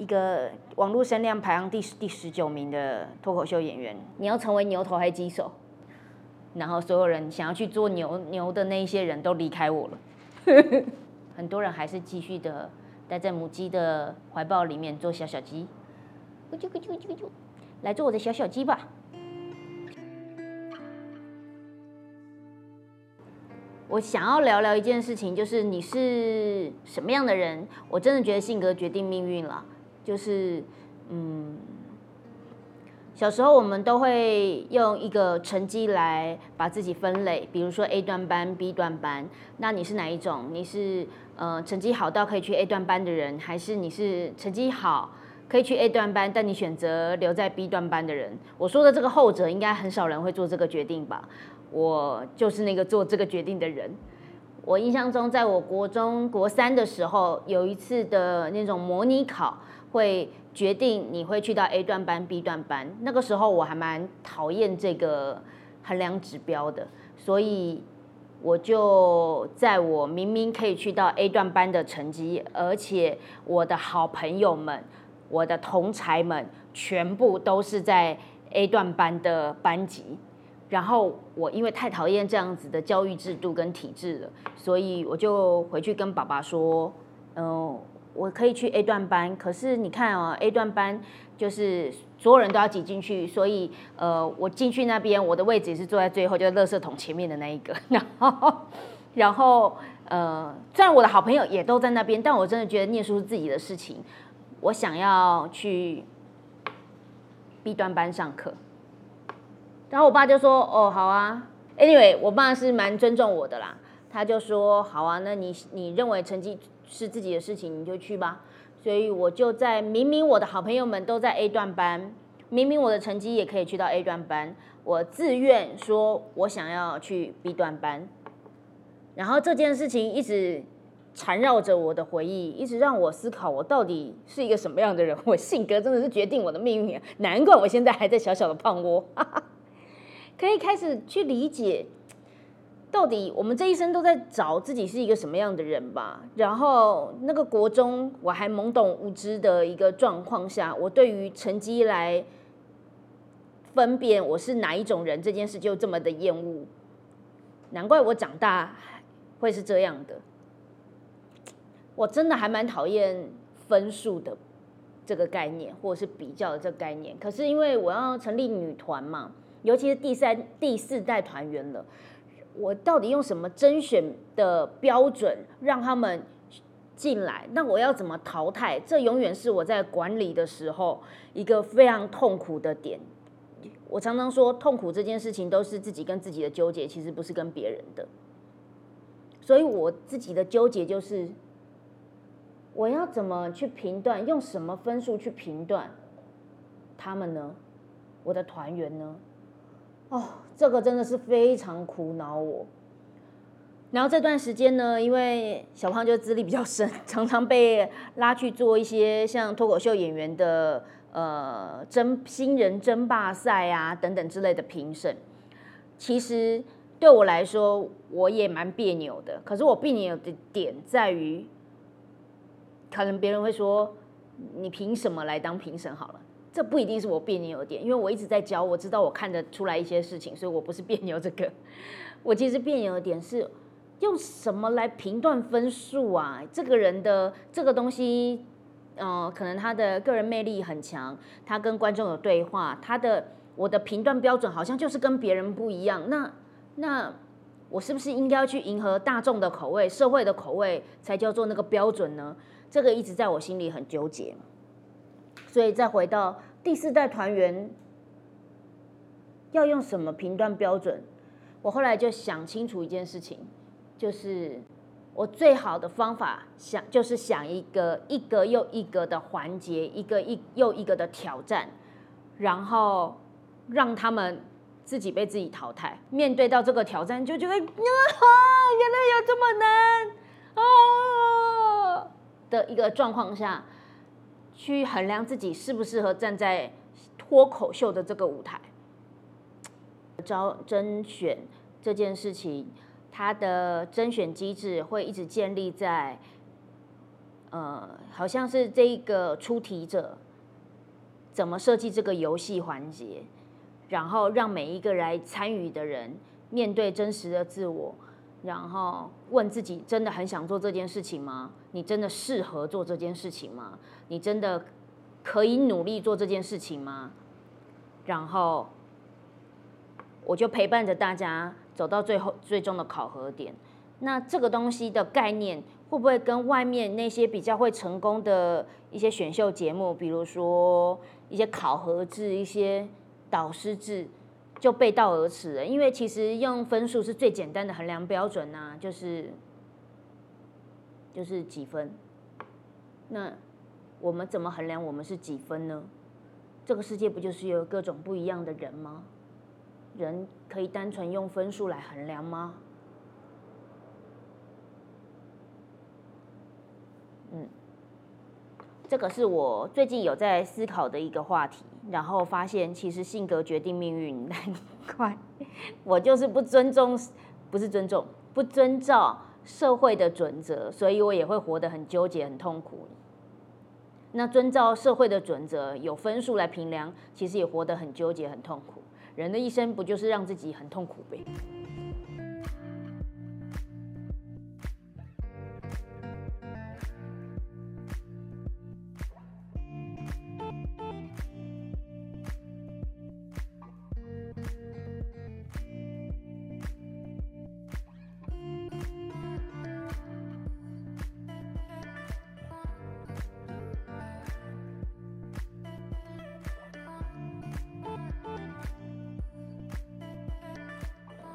一个网络声量排行第第十九名的脱口秀演员，你要成为牛头还是鸡手？然后所有人想要去做牛牛的那一些人都离开我了，很多人还是继续的待在母鸡的怀抱里面做小小鸡，咕啾咕啾咕咕，来做我的小小鸡吧。我想要聊聊一件事情，就是你是什么样的人？我真的觉得性格决定命运了。就是，嗯，小时候我们都会用一个成绩来把自己分类，比如说 A 段班、B 段班。那你是哪一种？你是呃成绩好到可以去 A 段班的人，还是你是成绩好可以去 A 段班，但你选择留在 B 段班的人？我说的这个后者，应该很少人会做这个决定吧？我就是那个做这个决定的人。我印象中，在我国中国三的时候，有一次的那种模拟考。会决定你会去到 A 段班、B 段班。那个时候我还蛮讨厌这个衡量指标的，所以我就在我明明可以去到 A 段班的成绩，而且我的好朋友们、我的同才们全部都是在 A 段班的班级，然后我因为太讨厌这样子的教育制度跟体制了，所以我就回去跟爸爸说，嗯。我可以去 A 段班，可是你看哦，A 段班就是所有人都要挤进去，所以呃，我进去那边，我的位置也是坐在最后，就是垃圾桶前面的那一个。然后，然后呃，虽然我的好朋友也都在那边，但我真的觉得念书是自己的事情。我想要去 B 段班上课，然后我爸就说：“哦，好啊。”Anyway，我爸是蛮尊重我的啦，他就说：“好啊，那你你认为成绩？”是自己的事情，你就去吧。所以我就在明明我的好朋友们都在 A 段班，明明我的成绩也可以去到 A 段班，我自愿说我想要去 B 段班。然后这件事情一直缠绕着我的回忆，一直让我思考我到底是一个什么样的人。我性格真的是决定我的命运，难怪我现在还在小小的胖窝，可以开始去理解。到底我们这一生都在找自己是一个什么样的人吧？然后那个国中我还懵懂无知的一个状况下，我对于成绩来分辨我是哪一种人这件事就这么的厌恶。难怪我长大会是这样的。我真的还蛮讨厌分数的这个概念，或者是比较的这个概念。可是因为我要成立女团嘛，尤其是第三、第四代团员了。我到底用什么甄选的标准让他们进来？那我要怎么淘汰？这永远是我在管理的时候一个非常痛苦的点。我常常说，痛苦这件事情都是自己跟自己的纠结，其实不是跟别人的。所以我自己的纠结就是，我要怎么去评断？用什么分数去评断他们呢？我的团员呢？哦，这个真的是非常苦恼我。然后这段时间呢，因为小胖就资历比较深，常常被拉去做一些像脱口秀演员的呃争新人争霸赛啊等等之类的评审。其实对我来说，我也蛮别扭的。可是我别扭的点在于，可能别人会说，你凭什么来当评审？好了。这不一定是我别扭的点，因为我一直在教，我知道我看得出来一些事情，所以我不是别扭这个。我其实别扭的点是用什么来评断分数啊？这个人的这个东西，嗯，可能他的个人魅力很强，他跟观众有对话，他的我的评断标准好像就是跟别人不一样。那那我是不是应该要去迎合大众的口味、社会的口味，才叫做那个标准呢？这个一直在我心里很纠结。所以再回到第四代团员，要用什么评断标准？我后来就想清楚一件事情，就是我最好的方法想就是想一个一个又一个的环节，一个一又一个的挑战，然后让他们自己被自己淘汰。面对到这个挑战，就觉得啊，原来有这么难啊的一个状况下，去衡量自己适不适合站在脱口秀的这个舞台。招甄选这件事情，它的甄选机制会一直建立在，呃，好像是这个出题者怎么设计这个游戏环节，然后让每一个来参与的人面对真实的自我，然后问自己：真的很想做这件事情吗？你真的适合做这件事情吗？你真的可以努力做这件事情吗？然后。我就陪伴着大家走到最后最终的考核点。那这个东西的概念会不会跟外面那些比较会成功的一些选秀节目，比如说一些考核制、一些导师制，就背道而驰了？因为其实用分数是最简单的衡量标准呐，就是就是几分。那我们怎么衡量我们是几分呢？这个世界不就是有各种不一样的人吗？人可以单纯用分数来衡量吗？嗯，这个是我最近有在思考的一个话题，然后发现其实性格决定命运，难 怪我就是不尊重，不是尊重，不遵照社会的准则，所以我也会活得很纠结、很痛苦。那遵照社会的准则，有分数来评量，其实也活得很纠结、很痛苦。人的一生不就是让自己很痛苦呗？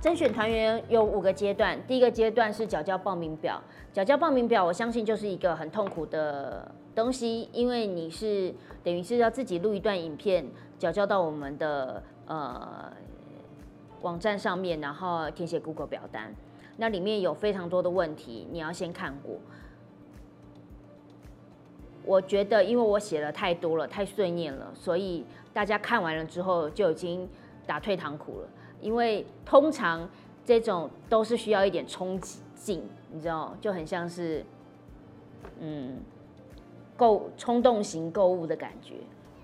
甄选团员有五个阶段，第一个阶段是缴交报名表。缴交报名表，我相信就是一个很痛苦的东西，因为你是等于是要自己录一段影片，缴交到我们的呃网站上面，然后填写 Google 表单。那里面有非常多的问题，你要先看过。我觉得，因为我写了太多了，太碎念了，所以大家看完了之后就已经打退堂鼓了。因为通常这种都是需要一点冲击劲，你知道，就很像是，嗯，购冲动型购物的感觉。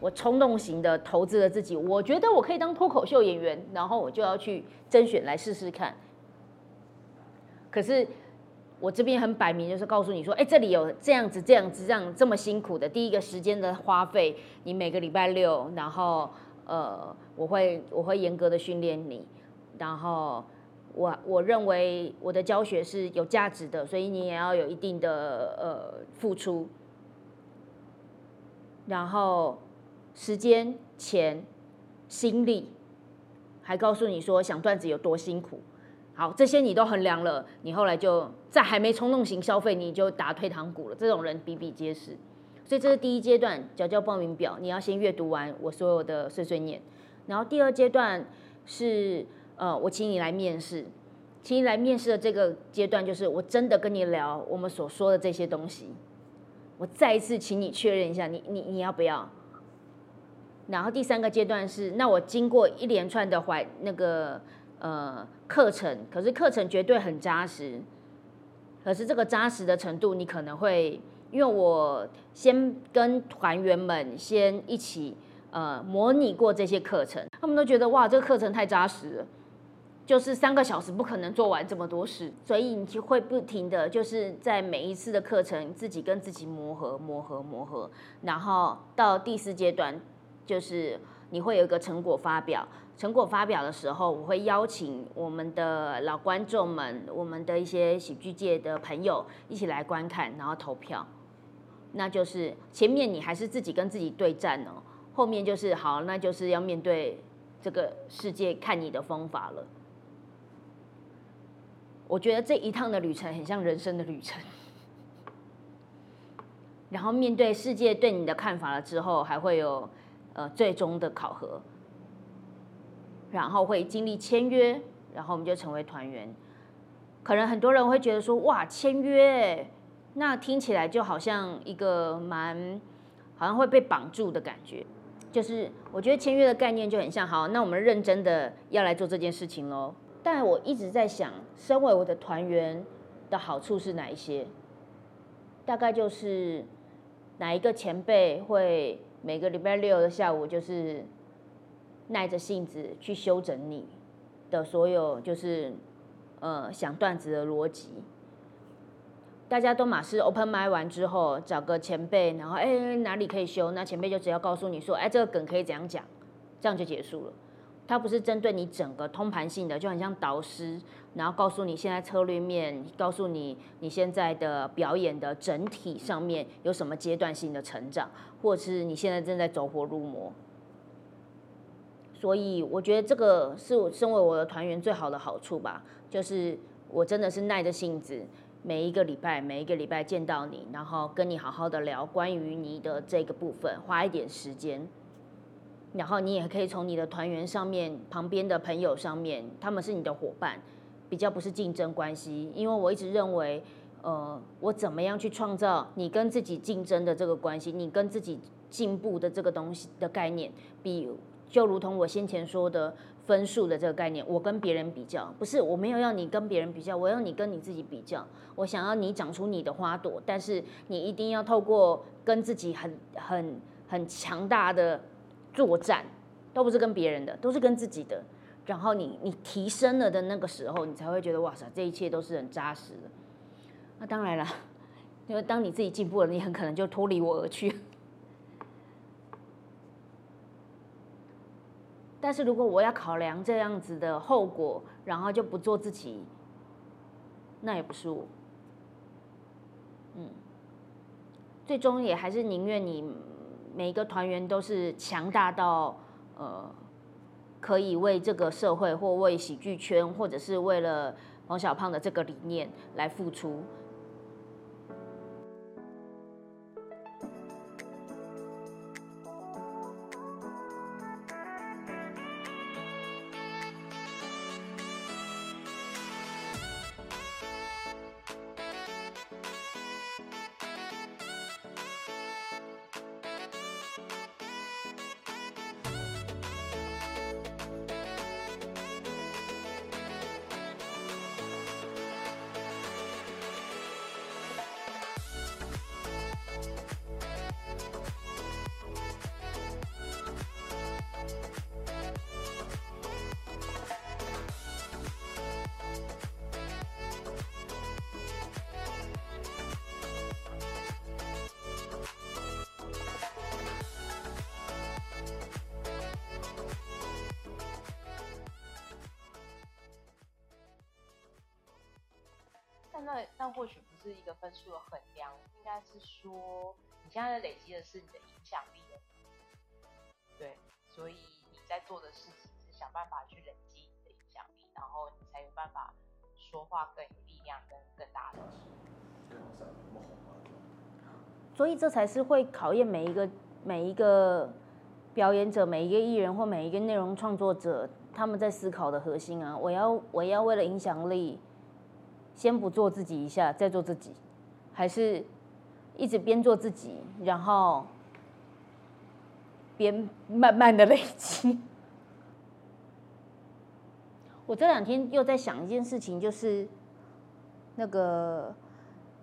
我冲动型的投资了自己，我觉得我可以当脱口秀演员，然后我就要去甄选来试试看。可是我这边很摆明，就是告诉你说，哎，这里有这样子、这样子、这样这么辛苦的，第一个时间的花费，你每个礼拜六，然后。呃，我会我会严格的训练你，然后我我认为我的教学是有价值的，所以你也要有一定的呃付出，然后时间、钱、心力，还告诉你说想段子有多辛苦，好，这些你都衡量了，你后来就在还没冲动型消费，你就打退堂鼓了，这种人比比皆是。所以这是第一阶段，缴交报名表，你要先阅读完我所有的碎碎念。然后第二阶段是，呃，我请你来面试，请你来面试的这个阶段，就是我真的跟你聊我们所说的这些东西。我再一次请你确认一下，你你你要不要？然后第三个阶段是，那我经过一连串的怀那个呃课程，可是课程绝对很扎实，可是这个扎实的程度，你可能会。因为我先跟团员们先一起呃模拟过这些课程，他们都觉得哇，这个课程太扎实了，就是三个小时不可能做完这么多事，所以你就会不停的就是在每一次的课程自己跟自己磨合磨合磨合，然后到第四阶段就是你会有一个成果发表，成果发表的时候，我会邀请我们的老观众们，我们的一些喜剧界的朋友一起来观看，然后投票。那就是前面你还是自己跟自己对战哦，后面就是好，那就是要面对这个世界看你的方法了。我觉得这一趟的旅程很像人生的旅程，然后面对世界对你的看法了之后，还会有呃最终的考核。然后会经历签约，然后我们就成为团员。可能很多人会觉得说，哇，签约，那听起来就好像一个蛮，好像会被绑住的感觉。就是我觉得签约的概念就很像，好，那我们认真的要来做这件事情喽。但我一直在想，身为我的团员的好处是哪一些？大概就是哪一个前辈会每个礼拜六的下午，就是耐着性子去修整你的所有，就是呃想段子的逻辑。大家都马是 open m i 完之后，找个前辈，然后哎哪里可以修，那前辈就只要告诉你说，哎这个梗可以怎样讲，这样就结束了。他不是针对你整个通盘性的，就很像导师，然后告诉你现在策略面，告诉你你现在的表演的整体上面有什么阶段性的成长，或是你现在正在走火入魔。所以我觉得这个是我身为我的团员最好的好处吧，就是我真的是耐着性子。每一个礼拜，每一个礼拜见到你，然后跟你好好的聊关于你的这个部分，花一点时间，然后你也可以从你的团员上面、旁边的朋友上面，他们是你的伙伴，比较不是竞争关系。因为我一直认为，呃，我怎么样去创造你跟自己竞争的这个关系，你跟自己进步的这个东西的概念，比就如同我先前说的。分数的这个概念，我跟别人比较，不是我没有要你跟别人比较，我要你跟你自己比较。我想要你长出你的花朵，但是你一定要透过跟自己很很很强大的作战，都不是跟别人的，都是跟自己的。然后你你提升了的那个时候，你才会觉得哇塞，这一切都是很扎实的。那当然了，因为当你自己进步了，你很可能就脱离我而去。但是如果我要考量这样子的后果，然后就不做自己，那也不是我。嗯，最终也还是宁愿你每一个团员都是强大到呃，可以为这个社会或为喜剧圈，或者是为了王小胖的这个理念来付出。那那或许不是一个分数的衡量，应该是说你现在累积的是你的影响力对，所以你在做的事情是想办法去累积你的影响力，然后你才有办法说话更有力量，跟更大的。所以这才是会考验每一个每一个表演者、每一个艺人或每一个内容创作者他们在思考的核心啊！我要我要为了影响力。先不做自己一下，再做自己，还是一直边做自己，然后边慢慢的累积。我这两天又在想一件事情，就是那个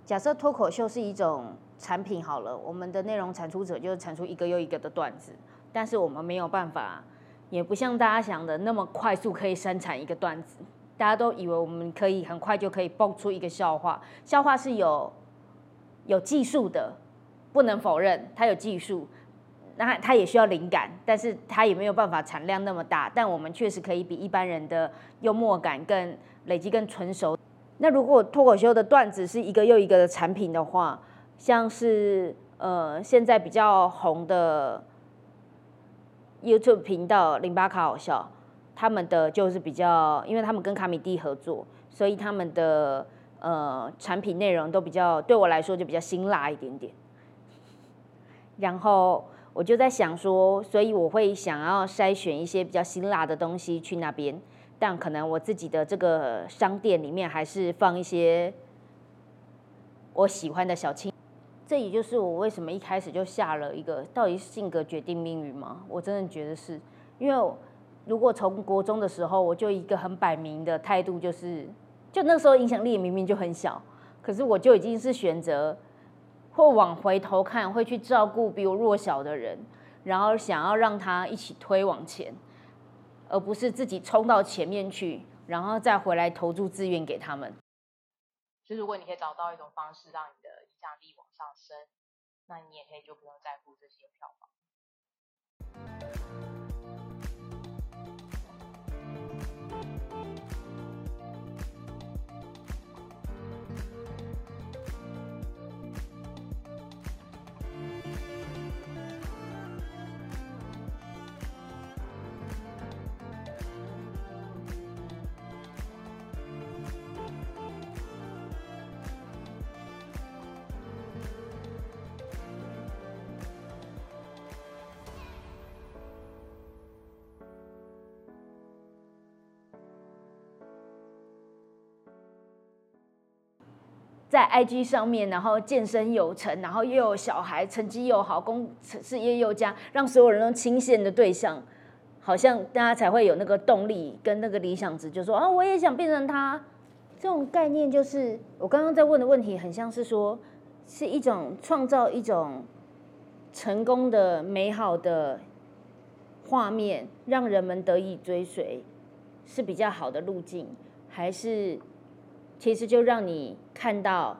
假设脱口秀是一种产品好了，我们的内容产出者就是产出一个又一个的段子，但是我们没有办法，也不像大家想的那么快速可以生产一个段子。大家都以为我们可以很快就可以蹦出一个笑话，笑话是有有技术的，不能否认它有技术，那它也需要灵感，但是它也没有办法产量那么大。但我们确实可以比一般人的幽默感更累积更纯熟。那如果脱口秀的段子是一个又一个的产品的话，像是呃现在比较红的 YouTube 频道零八卡好笑。他们的就是比较，因为他们跟卡米蒂合作，所以他们的呃产品内容都比较，对我来说就比较辛辣一点点。然后我就在想说，所以我会想要筛选一些比较辛辣的东西去那边，但可能我自己的这个商店里面还是放一些我喜欢的小青。这也就是我为什么一开始就下了一个，到底是性格决定命运吗？我真的觉得是，因为如果从国中的时候，我就一个很摆明的态度，就是就那时候影响力明明就很小，可是我就已经是选择。或往回头看，会去照顾比我弱小的人，然后想要让他一起推往前，而不是自己冲到前面去，然后再回来投注资源给他们。就如果你可以找到一种方式让你的影响力往上升，那你也可以就不用在乎这些票房。在 IG 上面，然后健身有成，然后又有小孩，成绩又好，工事业又佳，让所有人都倾羡的对象，好像大家才会有那个动力跟那个理想值，就说啊，我也想变成他。这种概念就是我刚刚在问的问题，很像是说，是一种创造一种成功的美好的画面，让人们得以追随，是比较好的路径，还是？其实就让你看到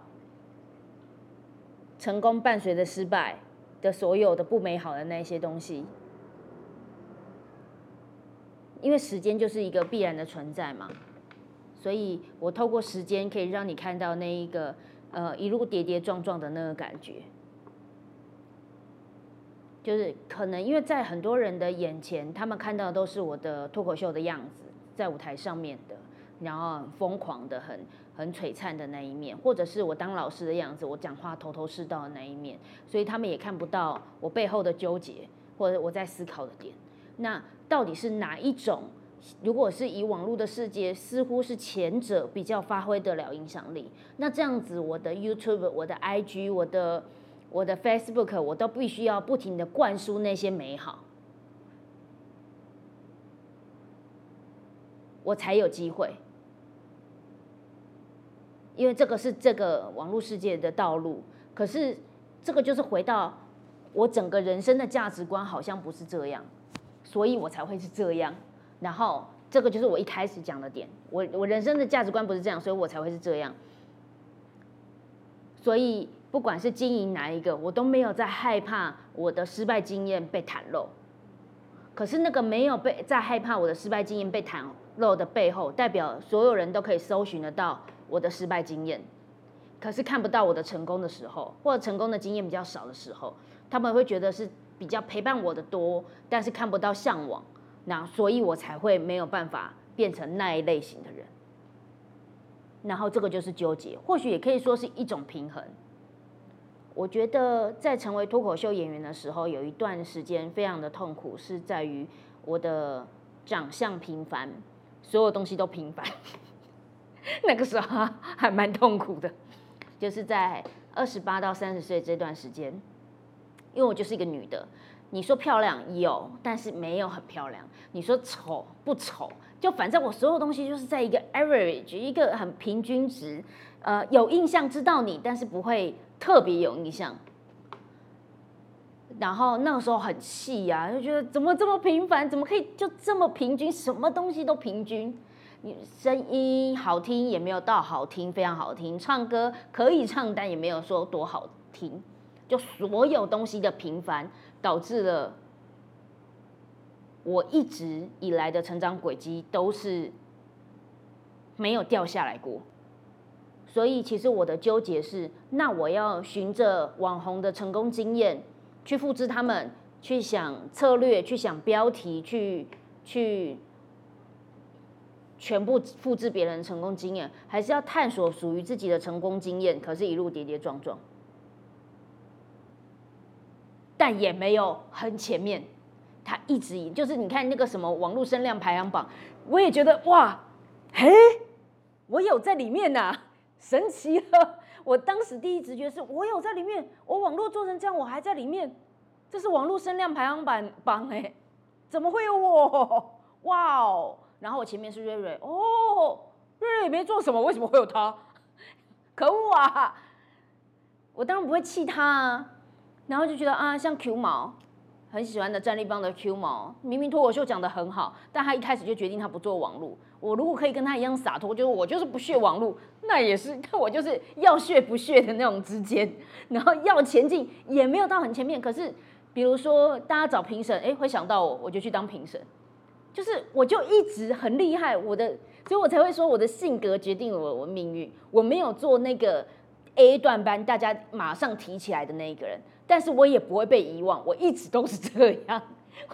成功伴随着失败的所有的不美好的那些东西，因为时间就是一个必然的存在嘛，所以我透过时间可以让你看到那一个呃一路跌跌撞撞的那个感觉，就是可能因为在很多人的眼前，他们看到的都是我的脱口秀的样子，在舞台上面的，然后疯狂的很。很璀璨的那一面，或者是我当老师的样子，我讲话头头是道的那一面，所以他们也看不到我背后的纠结，或者我在思考的点。那到底是哪一种？如果是以网络的世界，似乎是前者比较发挥得了影响力。那这样子，我的 YouTube、我的 IG、我的我的 Facebook，我都必须要不停的灌输那些美好，我才有机会。因为这个是这个网络世界的道路，可是这个就是回到我整个人生的价值观好像不是这样，所以我才会是这样。然后这个就是我一开始讲的点，我我人生的价值观不是这样，所以我才会是这样。所以不管是经营哪一个，我都没有在害怕我的失败经验被袒露。可是那个没有被在害怕我的失败经验被袒露的背后，代表所有人都可以搜寻得到。我的失败经验，可是看不到我的成功的时候，或者成功的经验比较少的时候，他们会觉得是比较陪伴我的多，但是看不到向往，那所以我才会没有办法变成那一类型的人。然后这个就是纠结，或许也可以说是一种平衡。我觉得在成为脱口秀演员的时候，有一段时间非常的痛苦，是在于我的长相平凡，所有东西都平凡。那个时候还蛮痛苦的，就是在二十八到三十岁这段时间，因为我就是一个女的。你说漂亮有，但是没有很漂亮。你说丑不丑，就反正我所有东西就是在一个 average，一个很平均值。呃，有印象知道你，但是不会特别有印象。然后那个时候很气呀，就觉得怎么这么平凡，怎么可以就这么平均，什么东西都平均。声音好听也没有到好听，非常好听。唱歌可以唱，但也没有说多好听。就所有东西的平凡，导致了我一直以来的成长轨迹都是没有掉下来过。所以其实我的纠结是：那我要循着网红的成功经验去复制他们，去想策略，去想标题，去去。全部复制别人成功经验，还是要探索属于自己的成功经验？可是，一路跌跌撞撞。但也没有很前面。他一直以就是你看那个什么网络声量排行榜，我也觉得哇，嘿，我有在里面呐，神奇了。我当时第一直觉是我有在里面，我网络做成这样，我还在里面，这是网络声量排行榜榜哎，怎么会有我？哇哦！然后我前面是瑞瑞，哦，瑞瑞也没做什么，为什么会有他？可恶啊！我当然不会气他啊，然后就觉得啊，像 Q 毛。很喜欢的战力帮的 Q 毛，明明脱口秀讲的很好，但他一开始就决定他不做网络。我如果可以跟他一样洒脱，就是我就是不屑网络，那也是，那我就是要屑不屑的那种之间，然后要前进也没有到很前面。可是，比如说大家找评审，哎，会想到我，我就去当评审，就是我就一直很厉害，我的，所以我才会说我的性格决定了我我命运。我没有做那个 A 段班，大家马上提起来的那一个人。但是我也不会被遗忘，我一直都是这样。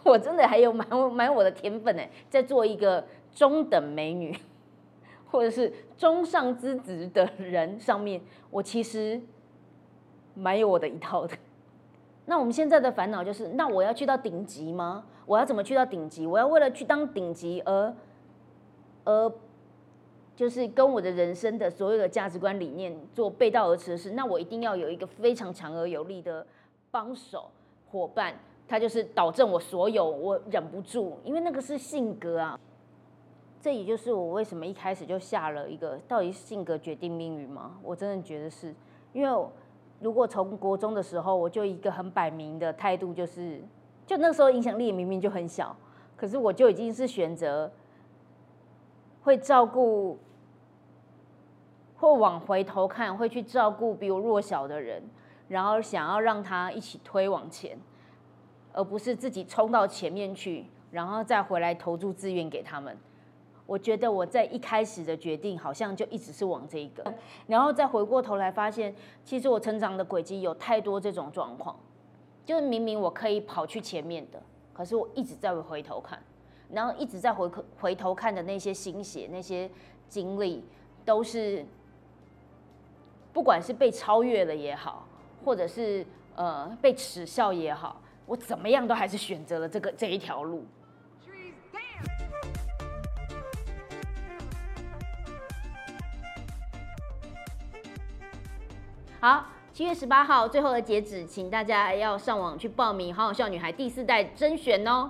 我真的还有蛮蛮我的天分呢，在做一个中等美女，或者是中上之职的人上面，我其实蛮有我的一套的。那我们现在的烦恼就是，那我要去到顶级吗？我要怎么去到顶级？我要为了去当顶级而而就是跟我的人生的所有的价值观理念做背道而驰的事？那我一定要有一个非常强而有力的。帮手伙伴，他就是导正我所有，我忍不住，因为那个是性格啊。这也就是我为什么一开始就下了一个，到底性格决定命运吗？我真的觉得是，因为如果从国中的时候，我就一个很摆明的态度，就是就那时候影响力明明就很小，可是我就已经是选择会照顾，或往回头看，会去照顾比我弱小的人。然后想要让他一起推往前，而不是自己冲到前面去，然后再回来投注资源给他们。我觉得我在一开始的决定好像就一直是往这一个，然后再回过头来发现，其实我成长的轨迹有太多这种状况，就是明明我可以跑去前面的，可是我一直在回头看，然后一直在回回头看的那些心血、那些经历，都是不管是被超越了也好。或者是呃被耻笑也好，我怎么样都还是选择了这个这一条路。好，七月十八号最后的截止，请大家要上网去报名《好好笑女孩第四代》甄选哦。